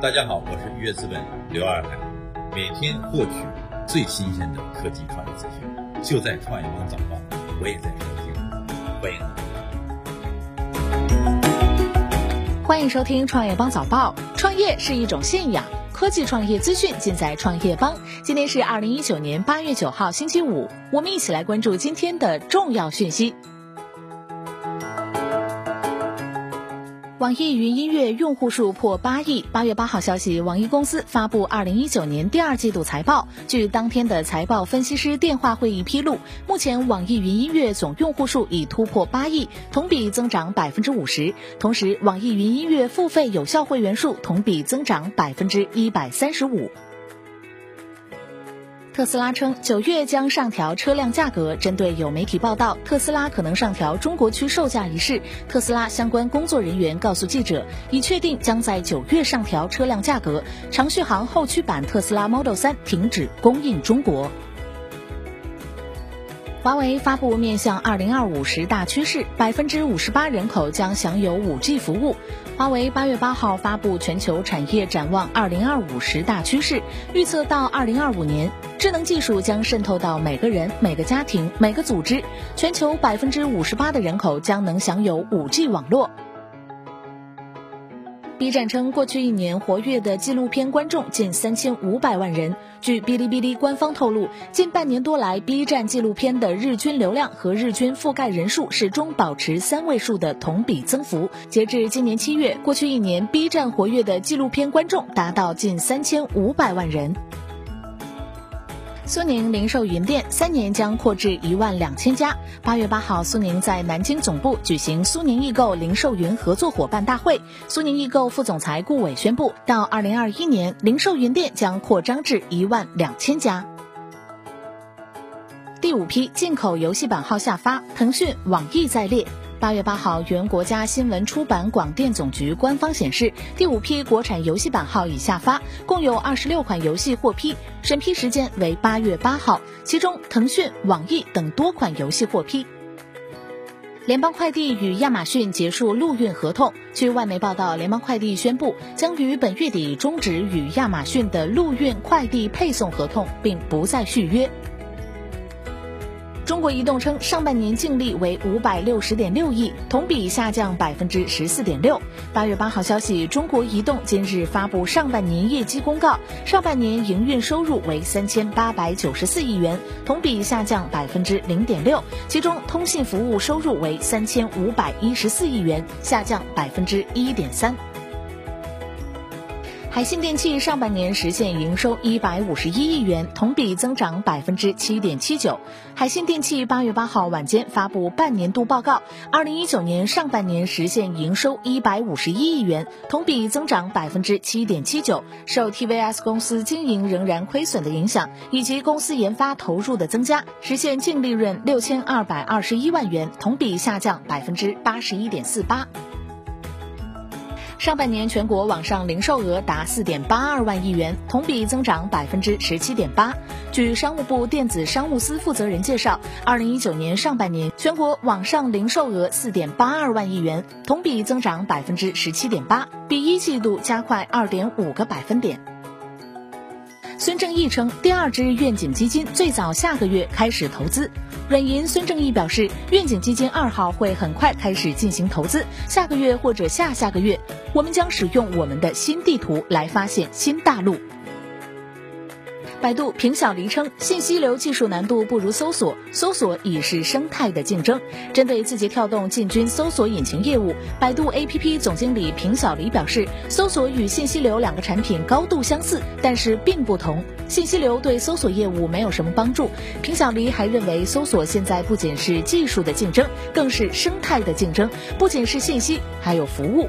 大家好，我是月资本刘二海，每天获取最新鲜的科技创业资讯，就在创业邦早报，我也在收听，欢迎。欢迎收听创业邦早报。创业是一种信仰，科技创业资讯尽在创业邦。今天是二零一九年八月九号，星期五，我们一起来关注今天的重要讯息。网易云音乐用户数破八亿。八月八号消息，网易公司发布二零一九年第二季度财报。据当天的财报分析师电话会议披露，目前网易云音乐总用户数已突破八亿，同比增长百分之五十。同时，网易云音乐付费有效会员数同比增长百分之一百三十五。特斯拉称，九月将上调车辆价格。针对有媒体报道特斯拉可能上调中国区售价一事，特斯拉相关工作人员告诉记者，已确定将在九月上调车辆价格。长续航后驱版特斯拉 Model 3停止供应中国。华为发布面向二零二五十大趋势，百分之五十八人口将享有五 G 服务。华为八月八号发布全球产业展望二零二五十大趋势，预测到二零二五年，智能技术将渗透到每个人、每个家庭、每个组织，全球百分之五十八的人口将能享有五 G 网络。B 站称，过去一年活跃的纪录片观众近三千五百万人。据哔哩哔哩官方透露，近半年多来，B 站纪录片的日均流量和日均覆盖人数始终保持三位数的同比增幅。截至今年七月，过去一年 B 站活跃的纪录片观众达到近三千五百万人。苏宁零售云店三年将扩至一万两千家。八月八号，苏宁在南京总部举行苏宁易购零售云合作伙伴大会。苏宁易购副总裁顾伟宣布，到二零二一年，零售云店将扩张至一万两千家。第五批进口游戏版号下发，腾讯、网易在列。八月八号，原国家新闻出版广电总局官方显示，第五批国产游戏版号已下发，共有二十六款游戏获批，审批时间为八月八号。其中，腾讯、网易等多款游戏获批。联邦快递与亚马逊结束陆运合同。据外媒报道，联邦快递宣布将于本月底终止与亚马逊的陆运快递配送合同，并不再续约。中国移动称，上半年净利为五百六十点六亿，同比下降百分之十四点六。八月八号消息，中国移动今日发布上半年业绩公告，上半年营运收入为三千八百九十四亿元，同比下降百分之零点六。其中，通信服务收入为三千五百一十四亿元，下降百分之一点三。海信电器上半年实现营收一百五十一亿元，同比增长百分之七点七九。海信电器八月八号晚间发布半年度报告，二零一九年上半年实现营收一百五十一亿元，同比增长百分之七点七九。受 TVS 公司经营仍然亏损的影响，以及公司研发投入的增加，实现净利润六千二百二十一万元，同比下降百分之八十一点四八。上半年全国网上零售额达四点八二万亿元，同比增长百分之十七点八。据商务部电子商务司负责人介绍，二零一九年上半年全国网上零售额四点八二万亿元，同比增长百分之十七点八，比一季度加快二点五个百分点。孙正义称，第二支愿景基金最早下个月开始投资。软银孙正义表示，愿景基金二号会很快开始进行投资，下个月或者下下个月，我们将使用我们的新地图来发现新大陆。百度平小黎称，信息流技术难度不如搜索，搜索已是生态的竞争。针对字节跳动进军搜索引擎业务，百度 APP 总经理平小黎表示，搜索与信息流两个产品高度相似，但是并不同。信息流对搜索业务没有什么帮助。平小黎还认为，搜索现在不仅是技术的竞争，更是生态的竞争，不仅是信息，还有服务。